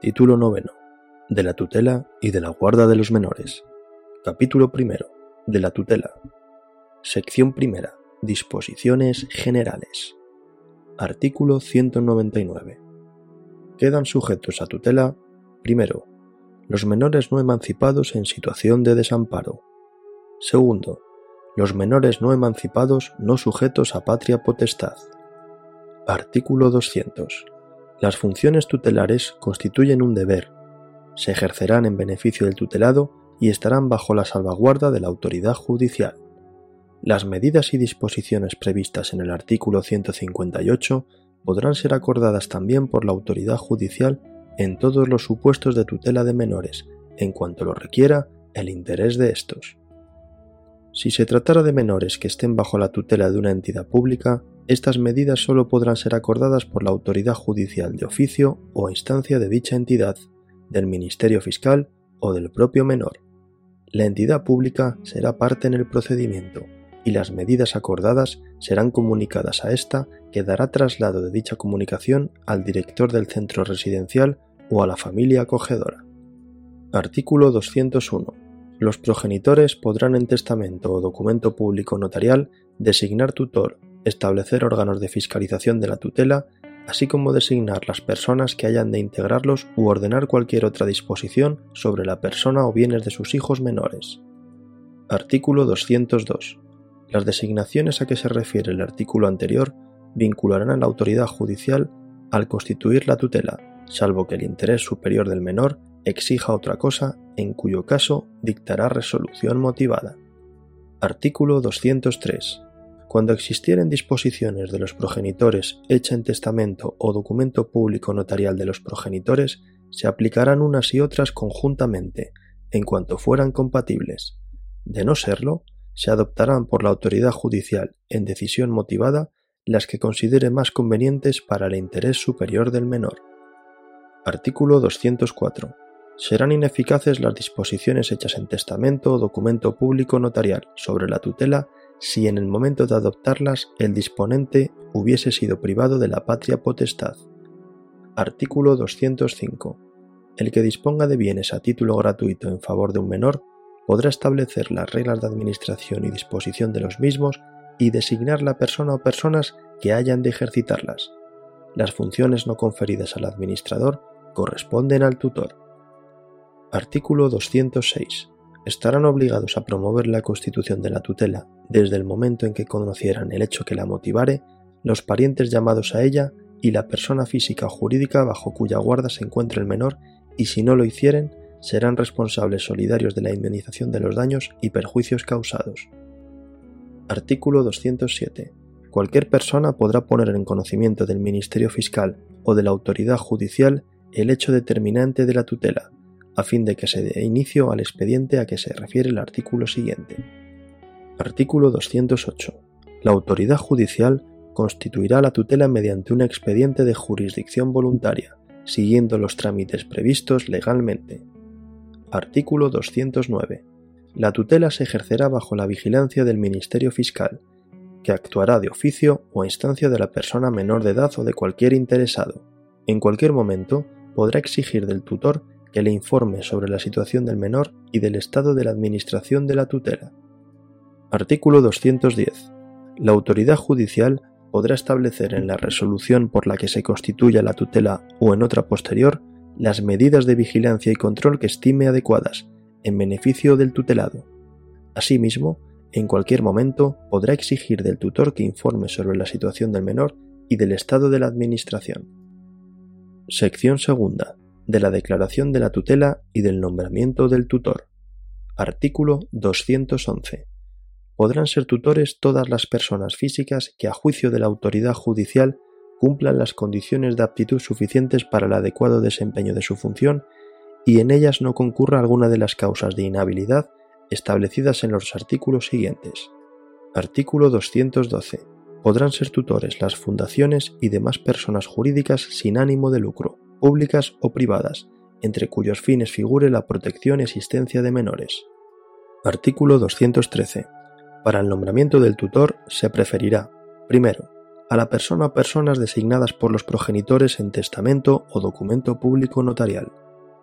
Título noveno. De la tutela y de la guarda de los menores. Capítulo primero. De la tutela. Sección primera. Disposiciones generales. Artículo 199. Quedan sujetos a tutela, primero, los menores no emancipados en situación de desamparo. Segundo, los menores no emancipados no sujetos a patria potestad. Artículo 200. Las funciones tutelares constituyen un deber, se ejercerán en beneficio del tutelado y estarán bajo la salvaguarda de la autoridad judicial. Las medidas y disposiciones previstas en el artículo 158 podrán ser acordadas también por la autoridad judicial en todos los supuestos de tutela de menores, en cuanto lo requiera el interés de estos. Si se tratara de menores que estén bajo la tutela de una entidad pública, estas medidas solo podrán ser acordadas por la autoridad judicial de oficio o instancia de dicha entidad, del Ministerio Fiscal o del propio menor. La entidad pública será parte en el procedimiento y las medidas acordadas serán comunicadas a ésta que dará traslado de dicha comunicación al director del centro residencial o a la familia acogedora. Artículo 201 los progenitores podrán en testamento o documento público notarial designar tutor, establecer órganos de fiscalización de la tutela, así como designar las personas que hayan de integrarlos u ordenar cualquier otra disposición sobre la persona o bienes de sus hijos menores. Artículo 202. Las designaciones a que se refiere el artículo anterior vincularán a la autoridad judicial al constituir la tutela, salvo que el interés superior del menor exija otra cosa, en cuyo caso dictará resolución motivada. Artículo 203. Cuando existieren disposiciones de los progenitores hecha en testamento o documento público notarial de los progenitores, se aplicarán unas y otras conjuntamente, en cuanto fueran compatibles. De no serlo, se adoptarán por la autoridad judicial, en decisión motivada, las que considere más convenientes para el interés superior del menor. Artículo 204 serán ineficaces las disposiciones hechas en testamento o documento público notarial sobre la tutela si en el momento de adoptarlas el disponente hubiese sido privado de la patria potestad. Artículo 205. El que disponga de bienes a título gratuito en favor de un menor podrá establecer las reglas de administración y disposición de los mismos y designar la persona o personas que hayan de ejercitarlas. Las funciones no conferidas al administrador corresponden al tutor. Artículo 206. Estarán obligados a promover la constitución de la tutela desde el momento en que conocieran el hecho que la motivare los parientes llamados a ella y la persona física o jurídica bajo cuya guarda se encuentre el menor y si no lo hicieren serán responsables solidarios de la indemnización de los daños y perjuicios causados. Artículo 207. Cualquier persona podrá poner en conocimiento del Ministerio Fiscal o de la autoridad judicial el hecho determinante de la tutela, a fin de que se dé inicio al expediente a que se refiere el artículo siguiente. Artículo 208. La autoridad judicial constituirá la tutela mediante un expediente de jurisdicción voluntaria, siguiendo los trámites previstos legalmente. Artículo 209. La tutela se ejercerá bajo la vigilancia del Ministerio Fiscal, que actuará de oficio o a instancia de la persona menor de edad o de cualquier interesado. En cualquier momento podrá exigir del tutor que le informe sobre la situación del menor y del estado de la administración de la tutela. Artículo 210. La autoridad judicial podrá establecer en la resolución por la que se constituya la tutela o en otra posterior las medidas de vigilancia y control que estime adecuadas en beneficio del tutelado. Asimismo, en cualquier momento podrá exigir del tutor que informe sobre la situación del menor y del estado de la administración. Sección segunda de la declaración de la tutela y del nombramiento del tutor. Artículo 211. Podrán ser tutores todas las personas físicas que a juicio de la autoridad judicial cumplan las condiciones de aptitud suficientes para el adecuado desempeño de su función y en ellas no concurra alguna de las causas de inhabilidad establecidas en los artículos siguientes. Artículo 212. Podrán ser tutores las fundaciones y demás personas jurídicas sin ánimo de lucro, públicas o privadas, entre cuyos fines figure la protección y asistencia de menores. Artículo 213. Para el nombramiento del tutor se preferirá, primero, a la persona o personas designadas por los progenitores en testamento o documento público notarial.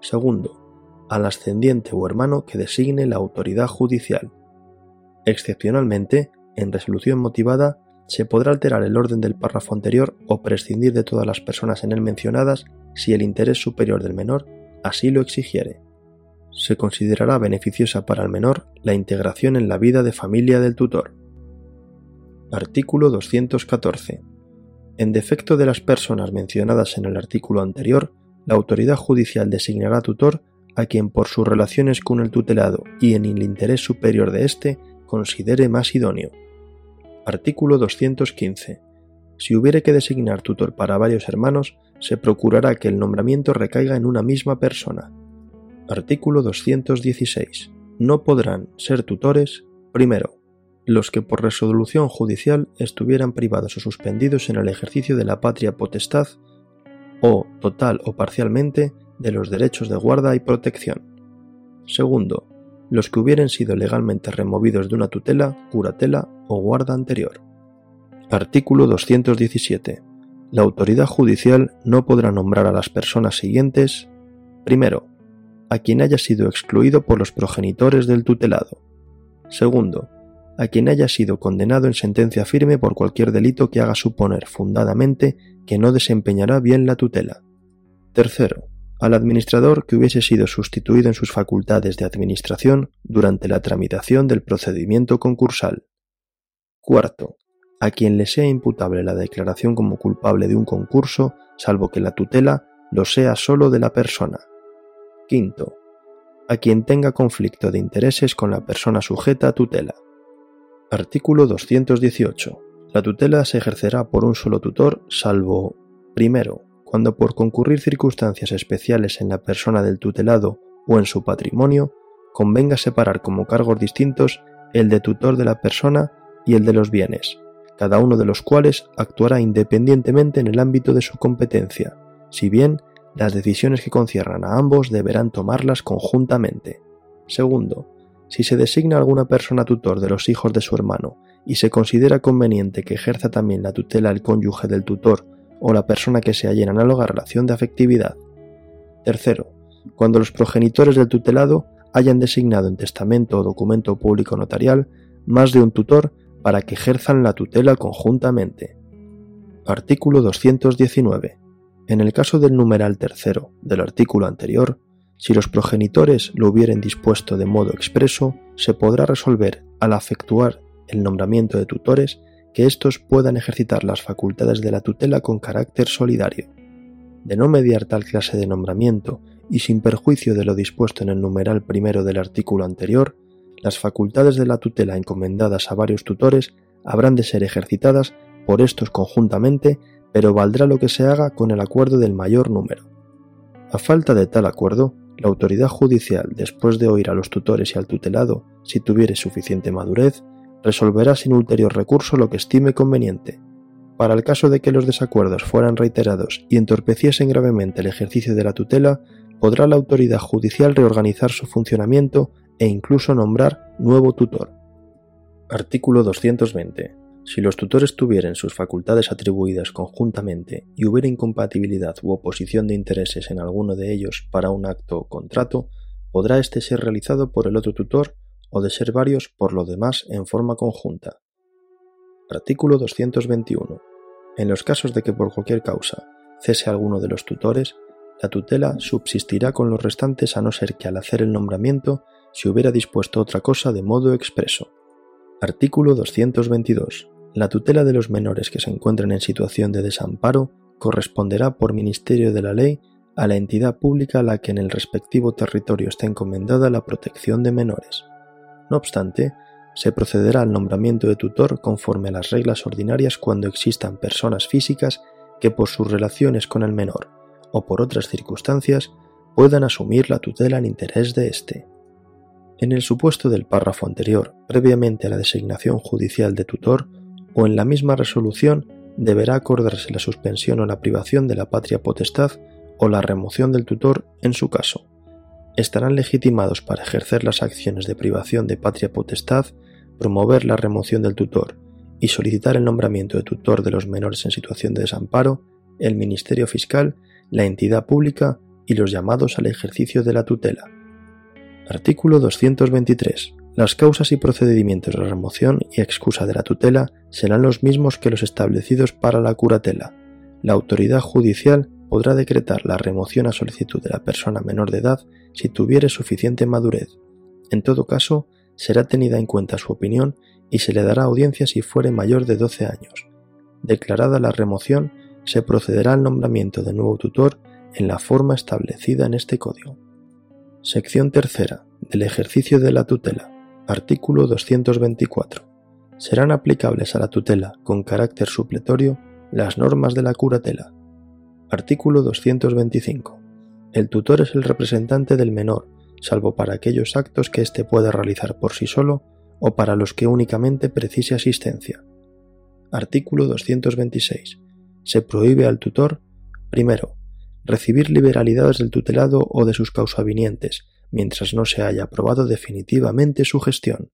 Segundo, al ascendiente o hermano que designe la autoridad judicial. Excepcionalmente, en resolución motivada, se podrá alterar el orden del párrafo anterior o prescindir de todas las personas en él mencionadas si el interés superior del menor así lo exigiere. Se considerará beneficiosa para el menor la integración en la vida de familia del tutor. Artículo 214. En defecto de las personas mencionadas en el artículo anterior, la autoridad judicial designará tutor a quien por sus relaciones con el tutelado y en el interés superior de éste considere más idóneo. Artículo 215. Si hubiere que designar tutor para varios hermanos, se procurará que el nombramiento recaiga en una misma persona. Artículo 216. No podrán ser tutores, primero, los que por resolución judicial estuvieran privados o suspendidos en el ejercicio de la patria potestad o, total o parcialmente, de los derechos de guarda y protección. Segundo, los que hubieran sido legalmente removidos de una tutela, curatela o guarda anterior. Artículo 217. La autoridad judicial no podrá nombrar a las personas siguientes primero, a quien haya sido excluido por los progenitores del tutelado. Segundo, a quien haya sido condenado en sentencia firme por cualquier delito que haga suponer fundadamente que no desempeñará bien la tutela. Tercero, al administrador que hubiese sido sustituido en sus facultades de administración durante la tramitación del procedimiento concursal. Cuarto, a quien le sea imputable la declaración como culpable de un concurso, salvo que la tutela lo sea sólo de la persona. Quinto, a quien tenga conflicto de intereses con la persona sujeta a tutela. Artículo 218. La tutela se ejercerá por un solo tutor, salvo, primero, cuando por concurrir circunstancias especiales en la persona del tutelado o en su patrimonio, convenga separar como cargos distintos el de tutor de la persona y el de los bienes, cada uno de los cuales actuará independientemente en el ámbito de su competencia, si bien las decisiones que conciernan a ambos deberán tomarlas conjuntamente. Segundo, si se designa alguna persona tutor de los hijos de su hermano y se considera conveniente que ejerza también la tutela el cónyuge del tutor o la persona que se halla en análoga relación de afectividad. Tercero, cuando los progenitores del tutelado hayan designado en testamento o documento público notarial más de un tutor para que ejerzan la tutela conjuntamente. Artículo 219. En el caso del numeral tercero del artículo anterior, si los progenitores lo hubieren dispuesto de modo expreso, se podrá resolver, al efectuar el nombramiento de tutores, que éstos puedan ejercitar las facultades de la tutela con carácter solidario. De no mediar tal clase de nombramiento y sin perjuicio de lo dispuesto en el numeral primero del artículo anterior, las facultades de la tutela encomendadas a varios tutores habrán de ser ejercitadas por estos conjuntamente, pero valdrá lo que se haga con el acuerdo del mayor número. A falta de tal acuerdo, la autoridad judicial, después de oír a los tutores y al tutelado, si tuviere suficiente madurez, resolverá sin ulterior recurso lo que estime conveniente. Para el caso de que los desacuerdos fueran reiterados y entorpeciesen gravemente el ejercicio de la tutela, podrá la autoridad judicial reorganizar su funcionamiento e incluso nombrar nuevo tutor. Artículo 220. Si los tutores tuvieran sus facultades atribuidas conjuntamente y hubiera incompatibilidad u oposición de intereses en alguno de ellos para un acto o contrato, podrá éste ser realizado por el otro tutor o de ser varios por lo demás en forma conjunta. Artículo 221. En los casos de que por cualquier causa cese alguno de los tutores, la tutela subsistirá con los restantes a no ser que al hacer el nombramiento si hubiera dispuesto otra cosa de modo expreso. Artículo 222. La tutela de los menores que se encuentren en situación de desamparo corresponderá por ministerio de la ley a la entidad pública a la que en el respectivo territorio está encomendada la protección de menores. No obstante, se procederá al nombramiento de tutor conforme a las reglas ordinarias cuando existan personas físicas que por sus relaciones con el menor o por otras circunstancias puedan asumir la tutela en interés de éste. En el supuesto del párrafo anterior, previamente a la designación judicial de tutor, o en la misma resolución, deberá acordarse la suspensión o la privación de la patria potestad o la remoción del tutor en su caso. Estarán legitimados para ejercer las acciones de privación de patria potestad, promover la remoción del tutor, y solicitar el nombramiento de tutor de los menores en situación de desamparo, el Ministerio Fiscal, la entidad pública y los llamados al ejercicio de la tutela. Artículo 223. Las causas y procedimientos de remoción y excusa de la tutela serán los mismos que los establecidos para la curatela. La autoridad judicial podrá decretar la remoción a solicitud de la persona menor de edad si tuviere suficiente madurez. En todo caso, será tenida en cuenta su opinión y se le dará audiencia si fuere mayor de 12 años. Declarada la remoción, se procederá al nombramiento de nuevo tutor en la forma establecida en este código. Sección tercera del ejercicio de la tutela. Artículo 224. Serán aplicables a la tutela con carácter supletorio las normas de la curatela. Artículo 225. El tutor es el representante del menor, salvo para aquellos actos que éste pueda realizar por sí solo o para los que únicamente precise asistencia. Artículo 226. Se prohíbe al tutor, primero, recibir liberalidades del tutelado o de sus causavinientes, mientras no se haya aprobado definitivamente su gestión.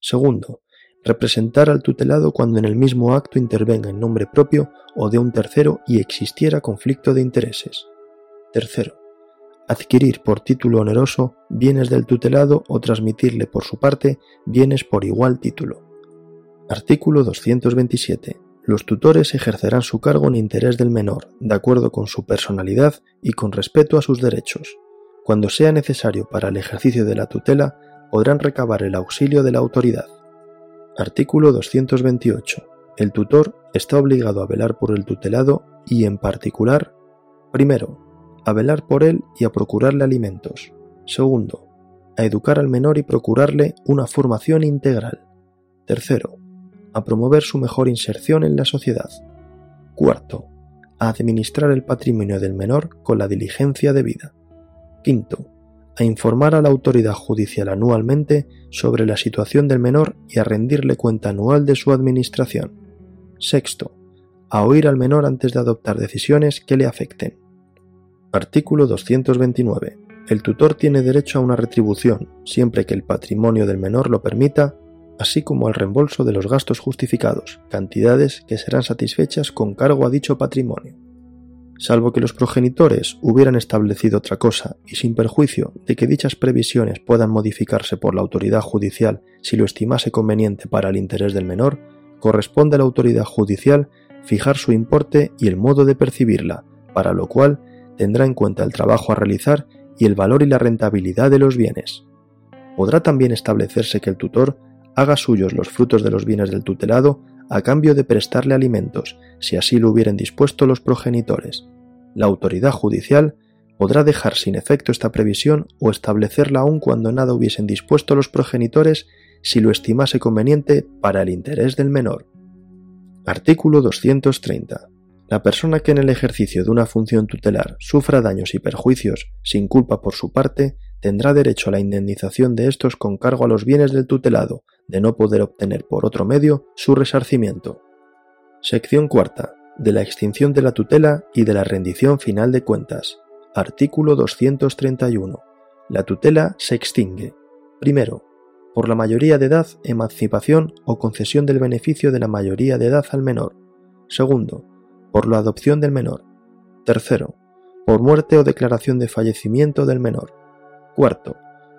Segundo, representar al tutelado cuando en el mismo acto intervenga en nombre propio o de un tercero y existiera conflicto de intereses. Tercero, adquirir por título oneroso bienes del tutelado o transmitirle por su parte bienes por igual título. Artículo 227. Los tutores ejercerán su cargo en interés del menor, de acuerdo con su personalidad y con respeto a sus derechos. Cuando sea necesario para el ejercicio de la tutela, podrán recabar el auxilio de la autoridad. Artículo 228. El tutor está obligado a velar por el tutelado y, en particular, primero, a velar por él y a procurarle alimentos. Segundo, a educar al menor y procurarle una formación integral. Tercero, a promover su mejor inserción en la sociedad. Cuarto, a administrar el patrimonio del menor con la diligencia debida. Quinto, a informar a la autoridad judicial anualmente sobre la situación del menor y a rendirle cuenta anual de su administración. Sexto, a oír al menor antes de adoptar decisiones que le afecten. Artículo 229. El tutor tiene derecho a una retribución, siempre que el patrimonio del menor lo permita así como al reembolso de los gastos justificados, cantidades que serán satisfechas con cargo a dicho patrimonio. Salvo que los progenitores hubieran establecido otra cosa y sin perjuicio de que dichas previsiones puedan modificarse por la autoridad judicial si lo estimase conveniente para el interés del menor, corresponde a la autoridad judicial fijar su importe y el modo de percibirla, para lo cual tendrá en cuenta el trabajo a realizar y el valor y la rentabilidad de los bienes. Podrá también establecerse que el tutor haga suyos los frutos de los bienes del tutelado a cambio de prestarle alimentos, si así lo hubieran dispuesto los progenitores. La autoridad judicial podrá dejar sin efecto esta previsión o establecerla aún cuando nada hubiesen dispuesto los progenitores si lo estimase conveniente para el interés del menor. Artículo 230. La persona que en el ejercicio de una función tutelar sufra daños y perjuicios sin culpa por su parte tendrá derecho a la indemnización de estos con cargo a los bienes del tutelado, de no poder obtener por otro medio su resarcimiento. Sección cuarta. De la extinción de la tutela y de la rendición final de cuentas. Artículo 231. La tutela se extingue. Primero, por la mayoría de edad, emancipación o concesión del beneficio de la mayoría de edad al menor. Segundo, por la adopción del menor. Tercero, por muerte o declaración de fallecimiento del menor. Cuarto,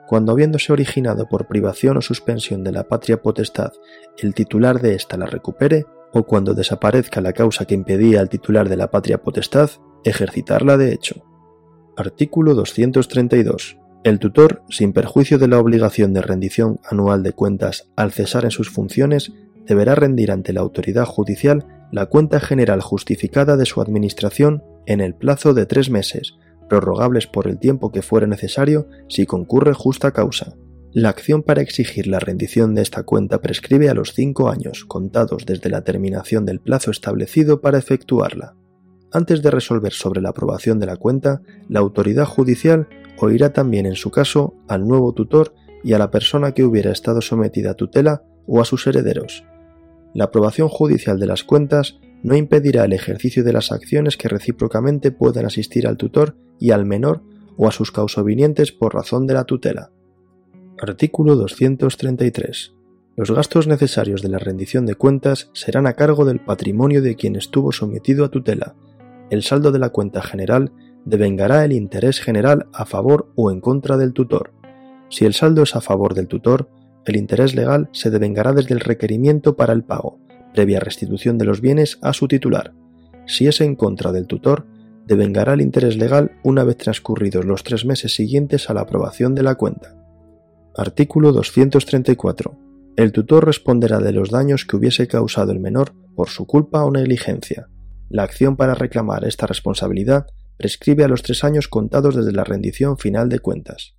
cuando habiéndose originado por privación o suspensión de la patria potestad el titular de ésta la recupere, o cuando desaparezca la causa que impedía al titular de la patria potestad ejercitarla de hecho. Artículo 232. El tutor, sin perjuicio de la obligación de rendición anual de cuentas al cesar en sus funciones, deberá rendir ante la autoridad judicial la cuenta general justificada de su administración en el plazo de tres meses, prorrogables por el tiempo que fuere necesario si concurre justa causa. La acción para exigir la rendición de esta cuenta prescribe a los cinco años contados desde la terminación del plazo establecido para efectuarla. Antes de resolver sobre la aprobación de la cuenta, la autoridad judicial oirá también en su caso al nuevo tutor y a la persona que hubiera estado sometida a tutela o a sus herederos. La aprobación judicial de las cuentas no impedirá el ejercicio de las acciones que recíprocamente puedan asistir al tutor y al menor o a sus causobinientes por razón de la tutela. Artículo 233. Los gastos necesarios de la rendición de cuentas serán a cargo del patrimonio de quien estuvo sometido a tutela. El saldo de la cuenta general devengará el interés general a favor o en contra del tutor. Si el saldo es a favor del tutor, el interés legal se devengará desde el requerimiento para el pago, previa restitución de los bienes a su titular. Si es en contra del tutor, devengará el interés legal una vez transcurridos los tres meses siguientes a la aprobación de la cuenta. Artículo 234. El tutor responderá de los daños que hubiese causado el menor por su culpa o negligencia. La acción para reclamar esta responsabilidad prescribe a los tres años contados desde la rendición final de cuentas.